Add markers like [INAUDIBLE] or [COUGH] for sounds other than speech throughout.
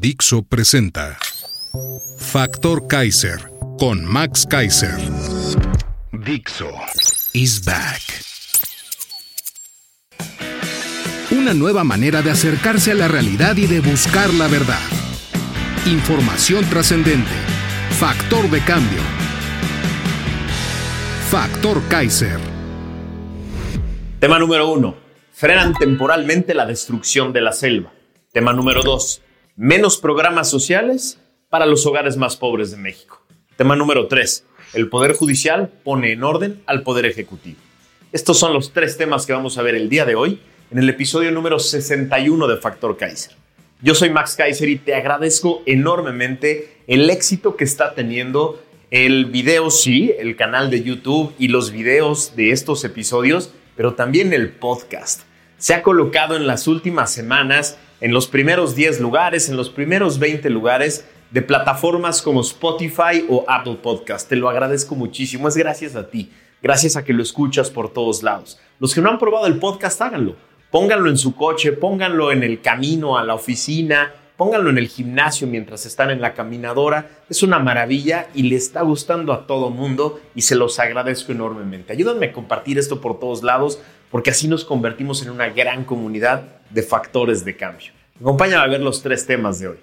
Dixo presenta Factor Kaiser con Max Kaiser. Dixo is back. Una nueva manera de acercarse a la realidad y de buscar la verdad. Información trascendente. Factor de cambio. Factor Kaiser. Tema número uno. Frenan temporalmente la destrucción de la selva. Tema número dos. Menos programas sociales para los hogares más pobres de México. Tema número tres el Poder Judicial pone en orden al Poder Ejecutivo. Estos son los tres temas que vamos a ver el día de hoy en el episodio número 61 de Factor Kaiser. Yo soy Max Kaiser y te agradezco enormemente el éxito que está teniendo el video, sí, el canal de YouTube y los videos de estos episodios, pero también el podcast. Se ha colocado en las últimas semanas en los primeros 10 lugares, en los primeros 20 lugares de plataformas como Spotify o Apple Podcast. Te lo agradezco muchísimo. Es gracias a ti. Gracias a que lo escuchas por todos lados. Los que no han probado el podcast, háganlo. Pónganlo en su coche, pónganlo en el camino a la oficina, pónganlo en el gimnasio mientras están en la caminadora. Es una maravilla y le está gustando a todo mundo y se los agradezco enormemente. Ayúdenme a compartir esto por todos lados porque así nos convertimos en una gran comunidad de factores de cambio. Acompáñame a ver los tres temas de hoy.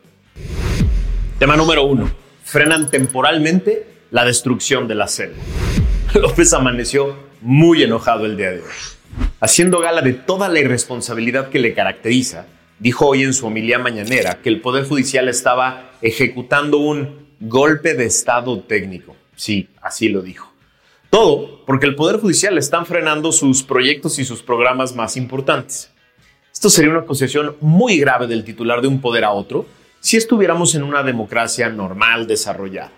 Tema número uno. Frenan temporalmente la destrucción de la selva. [LAUGHS] López amaneció muy enojado el día de hoy. Haciendo gala de toda la irresponsabilidad que le caracteriza, dijo hoy en su homilía mañanera que el Poder Judicial estaba ejecutando un golpe de Estado técnico. Sí, así lo dijo. Todo porque el Poder Judicial están frenando sus proyectos y sus programas más importantes. Esto sería una acusación muy grave del titular de un poder a otro, si estuviéramos en una democracia normal desarrollada.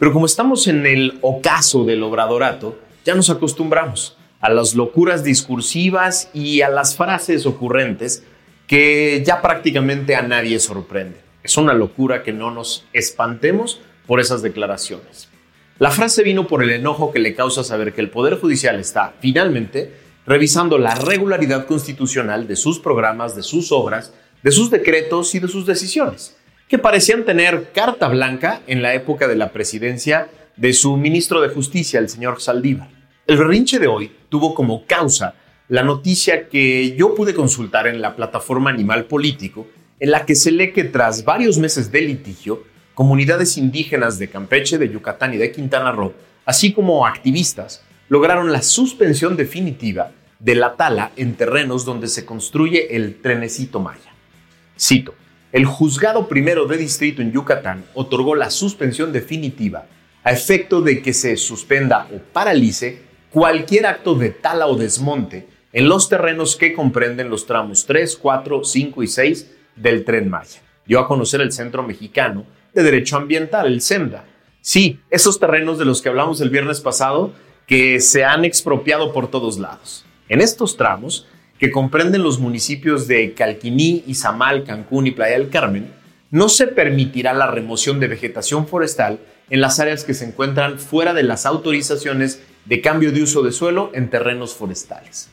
Pero como estamos en el ocaso del obradorato, ya nos acostumbramos a las locuras discursivas y a las frases ocurrentes que ya prácticamente a nadie sorprende. Es una locura que no nos espantemos por esas declaraciones. La frase vino por el enojo que le causa saber que el Poder Judicial está, finalmente, revisando la regularidad constitucional de sus programas, de sus obras, de sus decretos y de sus decisiones, que parecían tener carta blanca en la época de la presidencia de su ministro de Justicia, el señor Saldívar. El berrinche de hoy tuvo como causa la noticia que yo pude consultar en la plataforma Animal Político, en la que se lee que tras varios meses de litigio, comunidades indígenas de Campeche, de Yucatán y de Quintana Roo, así como activistas, lograron la suspensión definitiva de la tala en terrenos donde se construye el trenecito Maya. Cito, el juzgado primero de distrito en Yucatán otorgó la suspensión definitiva a efecto de que se suspenda o paralice cualquier acto de tala o desmonte en los terrenos que comprenden los tramos 3, 4, 5 y 6 del tren Maya. Dio a conocer el Centro Mexicano de Derecho Ambiental, el CEMDA. Sí, esos terrenos de los que hablamos el viernes pasado que se han expropiado por todos lados. En estos tramos que comprenden los municipios de Calquiní, Izamal, Cancún y Playa del Carmen, no se permitirá la remoción de vegetación forestal en las áreas que se encuentran fuera de las autorizaciones de cambio de uso de suelo en terrenos forestales.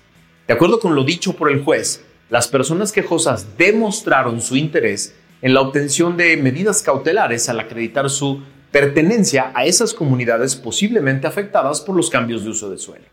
De acuerdo con lo dicho por el juez, las personas quejosas demostraron su interés en la obtención de medidas cautelares al acreditar su pertenencia a esas comunidades posiblemente afectadas por los cambios de uso de suelo.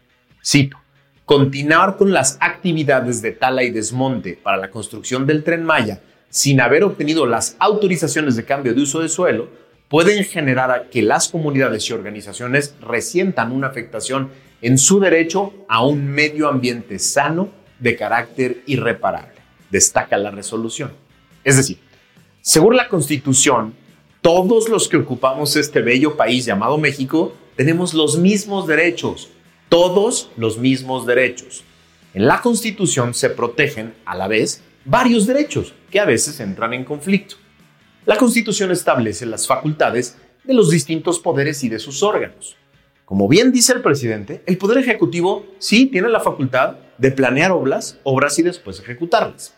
Cito, continuar con las actividades de tala y desmonte para la construcción del tren Maya sin haber obtenido las autorizaciones de cambio de uso de suelo pueden generar a que las comunidades y organizaciones resientan una afectación en su derecho a un medio ambiente sano de carácter irreparable, destaca la resolución. Es decir, según la Constitución, todos los que ocupamos este bello país llamado México tenemos los mismos derechos, todos los mismos derechos. En la Constitución se protegen, a la vez, varios derechos que a veces entran en conflicto. La Constitución establece las facultades de los distintos poderes y de sus órganos. Como bien dice el presidente, el Poder Ejecutivo sí tiene la facultad de planear obras, obras y después ejecutarlas.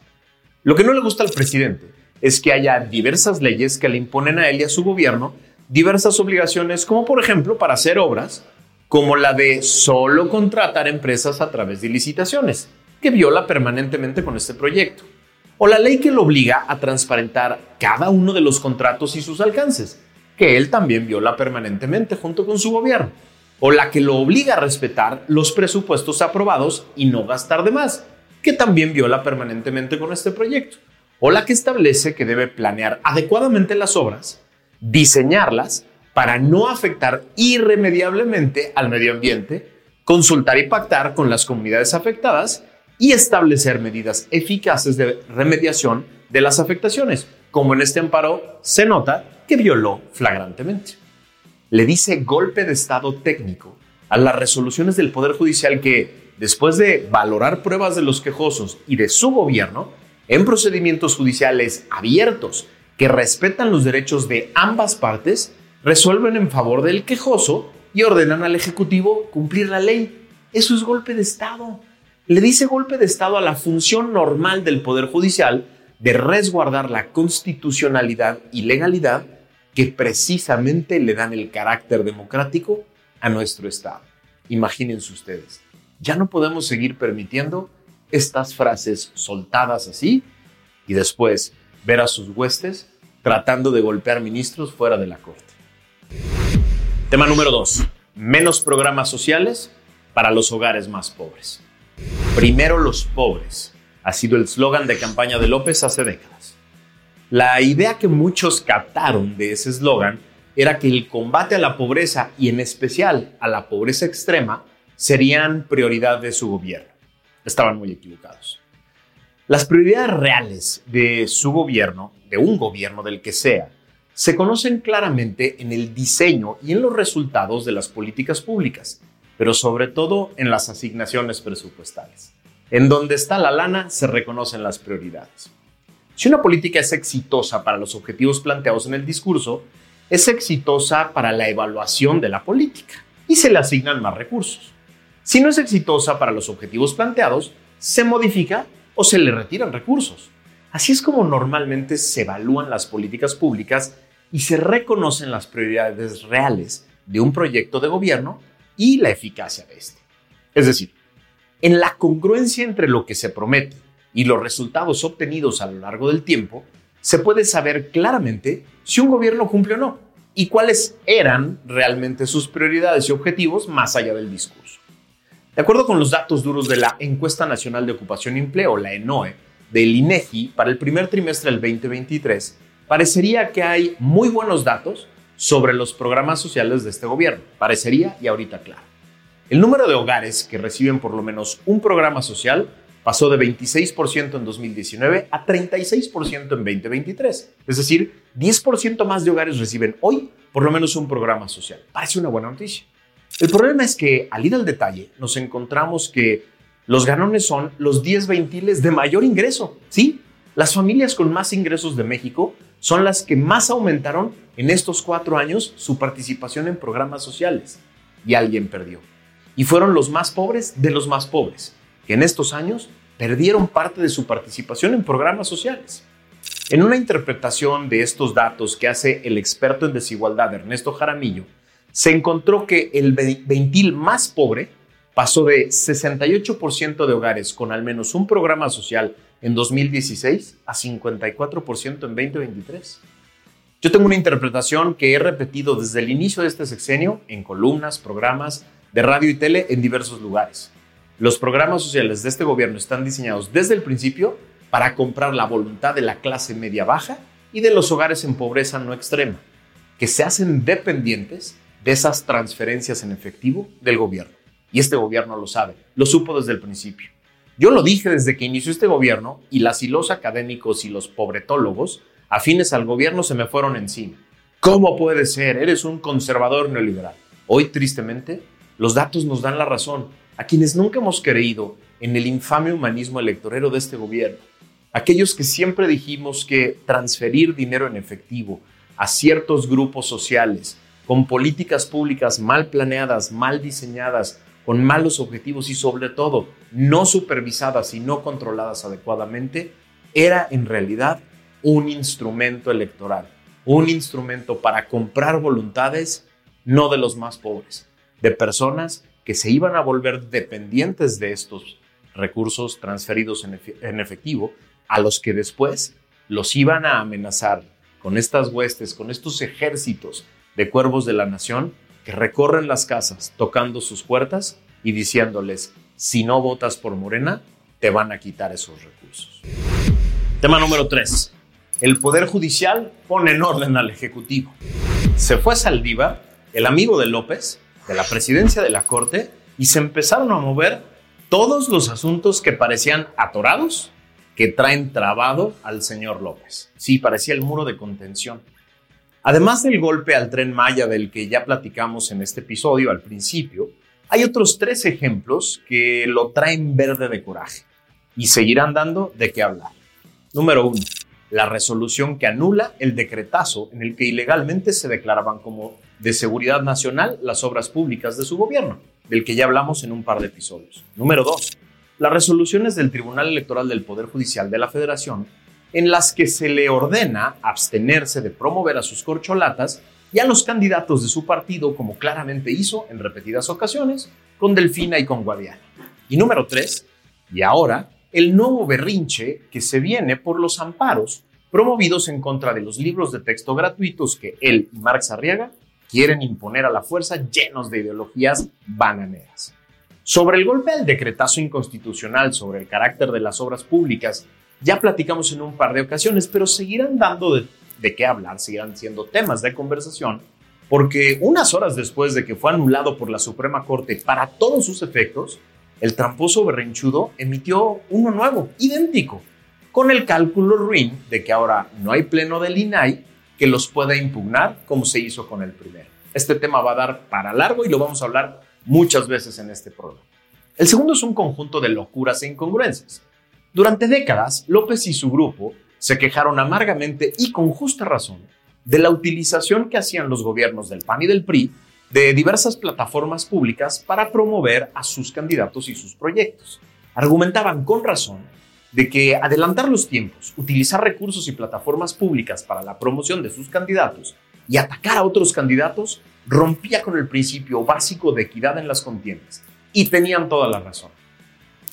Lo que no le gusta al presidente es que haya diversas leyes que le imponen a él y a su gobierno diversas obligaciones, como por ejemplo para hacer obras, como la de solo contratar empresas a través de licitaciones, que viola permanentemente con este proyecto, o la ley que lo obliga a transparentar cada uno de los contratos y sus alcances, que él también viola permanentemente junto con su gobierno, o la que lo obliga a respetar los presupuestos aprobados y no gastar de más, que también viola permanentemente con este proyecto, o la que establece que debe planear adecuadamente las obras, diseñarlas para no afectar irremediablemente al medio ambiente, consultar y pactar con las comunidades afectadas y establecer medidas eficaces de remediación de las afectaciones, como en este amparo se nota que violó flagrantemente. Le dice golpe de Estado técnico a las resoluciones del Poder Judicial que, después de valorar pruebas de los quejosos y de su gobierno, en procedimientos judiciales abiertos que respetan los derechos de ambas partes, resuelven en favor del quejoso y ordenan al Ejecutivo cumplir la ley. Eso es golpe de Estado. Le dice golpe de Estado a la función normal del Poder Judicial de resguardar la constitucionalidad y legalidad que precisamente le dan el carácter democrático a nuestro Estado. Imagínense ustedes, ya no podemos seguir permitiendo estas frases soltadas así y después ver a sus huestes tratando de golpear ministros fuera de la Corte. Tema número 2. Menos programas sociales para los hogares más pobres. Primero los pobres ha sido el eslogan de campaña de López hace décadas. La idea que muchos captaron de ese eslogan era que el combate a la pobreza y en especial a la pobreza extrema serían prioridad de su gobierno. Estaban muy equivocados. Las prioridades reales de su gobierno de un gobierno del que sea, se conocen claramente en el diseño y en los resultados de las políticas públicas, pero sobre todo en las asignaciones presupuestales. En donde está la lana se reconocen las prioridades. Si una política es exitosa para los objetivos planteados en el discurso, es exitosa para la evaluación de la política y se le asignan más recursos. Si no es exitosa para los objetivos planteados, se modifica o se le retiran recursos. Así es como normalmente se evalúan las políticas públicas y se reconocen las prioridades reales de un proyecto de gobierno y la eficacia de este. Es decir, en la congruencia entre lo que se promete y los resultados obtenidos a lo largo del tiempo, se puede saber claramente si un gobierno cumple o no y cuáles eran realmente sus prioridades y objetivos más allá del discurso. De acuerdo con los datos duros de la Encuesta Nacional de Ocupación y Empleo, la ENOE, del INEGI para el primer trimestre del 2023, parecería que hay muy buenos datos sobre los programas sociales de este gobierno. Parecería y ahorita claro. El número de hogares que reciben por lo menos un programa social pasó de 26% en 2019 a 36% en 2023. Es decir, 10% más de hogares reciben hoy por lo menos un programa social. Parece una buena noticia. El problema es que al ir al detalle nos encontramos que los ganones son los 10 veintiles de mayor ingreso. Sí, las familias con más ingresos de México son las que más aumentaron en estos cuatro años su participación en programas sociales. Y alguien perdió. Y fueron los más pobres de los más pobres, que en estos años perdieron parte de su participación en programas sociales. En una interpretación de estos datos que hace el experto en desigualdad Ernesto Jaramillo, se encontró que el ventil más pobre pasó de 68% de hogares con al menos un programa social en 2016 a 54% en 2023. Yo tengo una interpretación que he repetido desde el inicio de este sexenio en columnas, programas de radio y tele en diversos lugares. Los programas sociales de este gobierno están diseñados desde el principio para comprar la voluntad de la clase media baja y de los hogares en pobreza no extrema, que se hacen dependientes de esas transferencias en efectivo del gobierno. Y este gobierno lo sabe, lo supo desde el principio. Yo lo dije desde que inició este gobierno y las y los académicos y los pobretólogos afines al gobierno se me fueron encima. ¿Cómo puede ser? Eres un conservador neoliberal. Hoy, tristemente, los datos nos dan la razón a quienes nunca hemos creído en el infame humanismo electorero de este gobierno. aquellos que siempre dijimos que transferir dinero en efectivo a ciertos grupos sociales con políticas públicas mal planeadas, mal diseñadas, con malos objetivos y sobre todo no supervisadas y no controladas adecuadamente, era en realidad un instrumento electoral, un instrumento para comprar voluntades no de los más pobres, de personas que se iban a volver dependientes de estos recursos transferidos en, efectivo, a los que después los iban a amenazar con estas huestes, con estos ejércitos de cuervos de la nación que recorren las casas tocando sus puertas y diciéndoles, si no votas por Morena, te van a quitar esos recursos. Tema número 3. El Poder Judicial pone en orden al Ejecutivo. Se fue Saldívar, el amigo de López, de la presidencia de la Corte, y se empezaron a mover todos los asuntos que parecían atorados que traen trabado al señor López. Sí, parecía el muro de contención. Además del golpe al tren Maya del que ya platicamos en este episodio al principio, hay otros tres ejemplos que lo traen verde de coraje y seguirán dando de qué hablar. Número uno, la resolución que anula el decretazo en el que ilegalmente se declaraban como de seguridad nacional las obras públicas de su gobierno, del que ya hablamos en un par de episodios. Número dos, las resoluciones del Tribunal Electoral del Poder Judicial de la Federación en las que se le ordena abstenerse de promover a sus corcholatas y a los candidatos de su partido, como claramente hizo en repetidas ocasiones con Delfina y con Guadiana. Y número tres, y ahora, el nuevo berrinche que se viene por los amparos promovidos en contra de los libros de texto gratuitos que él y Marx Arriaga quieren imponer a la fuerza llenos de ideologías bananeras. Sobre el golpe al decretazo inconstitucional sobre el carácter de las obras públicas ya platicamos en un par de ocasiones, pero seguirán dando de, qué hablar, seguirán siendo temas de conversación, porque unas horas después de que fue anulado por la Suprema Corte para todos sus efectos, el tramposo berrinchudo emitió uno nuevo, idéntico, con el cálculo ruin de que ahora no hay pleno del INAI que los pueda impugnar como se hizo con el primero. Este tema va a dar para largo y lo vamos a hablar muchas veces en este programa. El segundo es un conjunto de locuras e incongruencias. Durante décadas, López y su grupo se quejaron amargamente y con justa razón de la utilización que hacían los gobiernos del PAN y del PRI de diversas plataformas públicas para promover a sus candidatos y sus proyectos. Argumentaban con razón de que adelantar los tiempos, utilizar recursos y plataformas públicas para la promoción de sus candidatos y atacar a otros candidatos rompía con el principio básico de equidad en las contiendas. Y tenían toda la razón.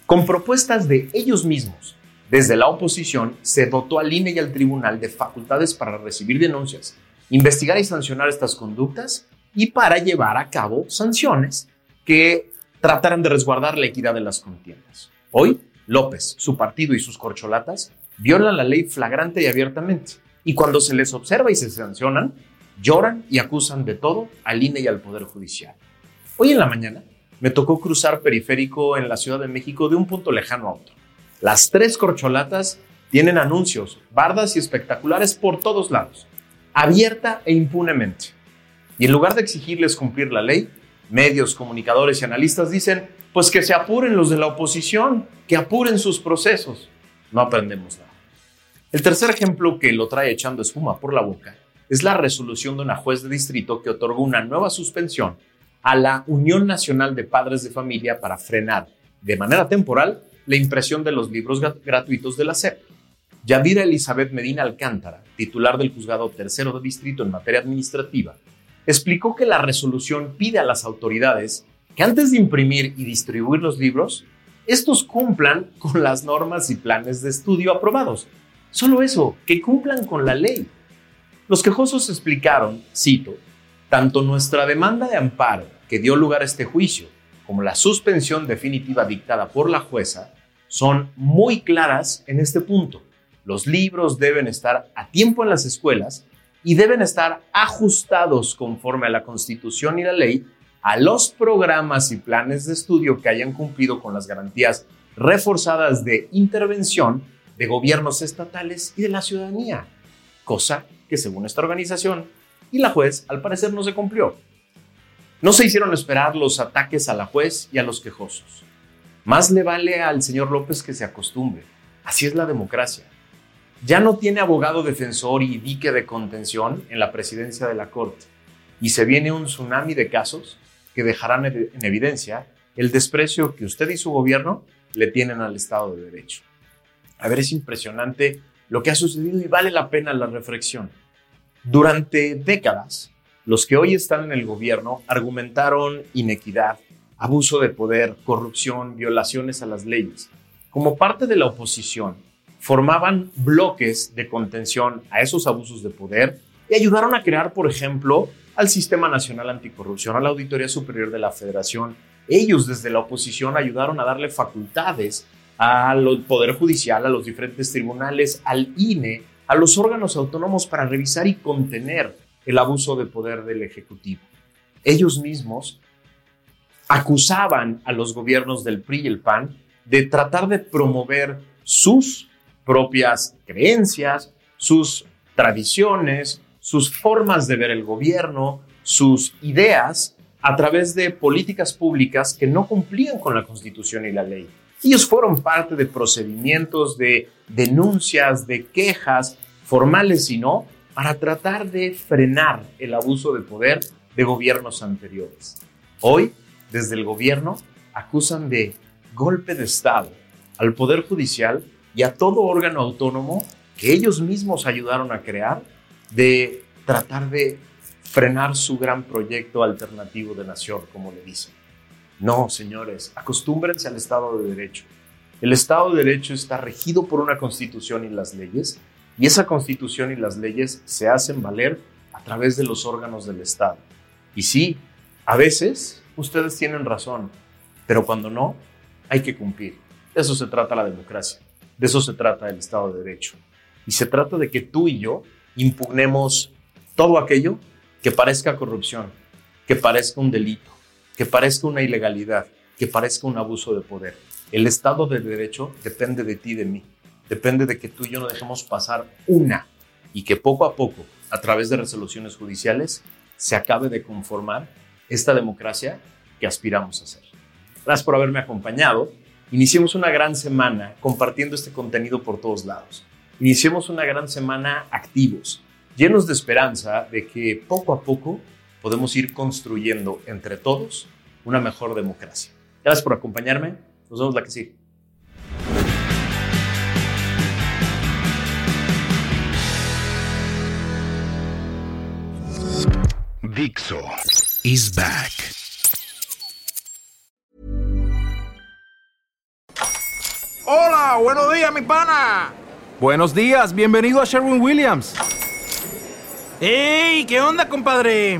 Con propuestas de ellos mismos, desde la oposición se dotó al INE y al tribunal de facultades para recibir denuncias, investigar y sancionar estas conductas y para llevar a cabo sanciones que trataran de resguardar la equidad de las contiendas. Hoy, López, su partido y sus corcholatas violan la ley flagrante y abiertamente. Y cuando se les observa y se sancionan, lloran y acusan de todo al INE y al Poder Judicial. Hoy en la mañana, me tocó cruzar periférico en la Ciudad de México de un punto lejano a otro. Las tres corcholatas tienen anuncios, bardas y espectaculares por todos lados, abierta e impunemente. Y en lugar de exigirles cumplir la ley, medios, comunicadores y analistas dicen, pues que se apuren los de la oposición, que apuren sus procesos. No aprendemos nada. El tercer ejemplo que lo trae echando espuma por la boca es la resolución de una juez de distrito que otorgó una nueva suspensión a la Unión Nacional de Padres de Familia para frenar de manera temporal la impresión de los libros gratuitos de la SEP. Yadira Elizabeth Medina Alcántara, titular del Juzgado Tercero de Distrito en materia administrativa, explicó que la resolución pide a las autoridades que antes de imprimir y distribuir los libros, estos cumplan con las normas y planes de estudio aprobados. Solo eso, que cumplan con la ley. Los quejosos explicaron, cito, tanto nuestra demanda de amparo que dio lugar a este juicio, como la suspensión definitiva dictada por la jueza, son muy claras en este punto. Los libros deben estar a tiempo en las escuelas y deben estar ajustados conforme a la Constitución y la ley a los programas y planes de estudio que hayan cumplido con las garantías reforzadas de intervención de gobiernos estatales y de la ciudadanía, cosa que según esta organización y la juez al parecer no se cumplió. No se hicieron esperar los ataques a la juez y a los quejosos. Más le vale al señor López que se acostumbre Así es la democracia. Ya no tiene abogado defensor y dique de contención en la presidencia de la Corte. Y se viene un tsunami de casos que dejarán en evidencia el desprecio que usted y su gobierno le tienen al Estado de Derecho. A ver, es impresionante lo que ha sucedido y vale la pena la reflexión. Durante décadas, los que hoy están en el gobierno argumentaron inequidad, abuso de poder, corrupción, violaciones a las leyes. Como parte de la oposición, formaban bloques de contención a esos abusos de poder y ayudaron a crear, por ejemplo, al Sistema Nacional Anticorrupción, a la Auditoría Superior de la Federación. Ellos desde la oposición ayudaron a darle facultades al Poder Judicial, a los diferentes tribunales, al INE, a los órganos autónomos para revisar y contener el abuso de poder del Ejecutivo. Ellos mismos acusaban a los gobiernos del PRI y el PAN de tratar de promover sus propias creencias, sus tradiciones, sus formas de ver el gobierno, sus ideas a través de políticas públicas que no cumplían con la Constitución y la ley. Ellos fueron parte de procedimientos, de denuncias, de quejas, formales y no, para tratar de frenar el abuso de poder de gobiernos anteriores. Hoy, desde el gobierno, acusan de golpe de Estado al Poder Judicial y a todo órgano autónomo que ellos mismos ayudaron a crear de tratar de frenar su gran proyecto alternativo de nación, como le dicen. No, señores, acostúmbrense al Estado de Derecho. El Estado de Derecho está regido por una constitución y las leyes, y esa constitución y las leyes se hacen valer a través de los órganos del Estado. Y sí, a veces ustedes tienen razón, pero cuando no, hay que cumplir. De eso se trata la democracia, de eso se trata el Estado de Derecho. Y se trata de que tú y yo impugnemos todo aquello que parezca corrupción, que parezca un delito, que parezca una ilegalidad, que parezca un abuso de poder. El Estado de Derecho depende de ti y de mí. Depende de que tú y yo no dejemos pasar una y que poco a poco, a través de resoluciones judiciales, se acabe de conformar esta democracia que aspiramos a ser. Gracias por haberme acompañado. Iniciemos una gran semana compartiendo este contenido por todos lados. Iniciemos una gran semana activos, llenos de esperanza de que poco a poco podemos ir construyendo entre todos una mejor democracia. Gracias por acompañarme. Nos vemos la que sigue. Dixo is back. Hola, buenos días, mi pana. Buenos días, bienvenido a Sherwin Williams. ¡Ey! ¿Qué onda, compadre?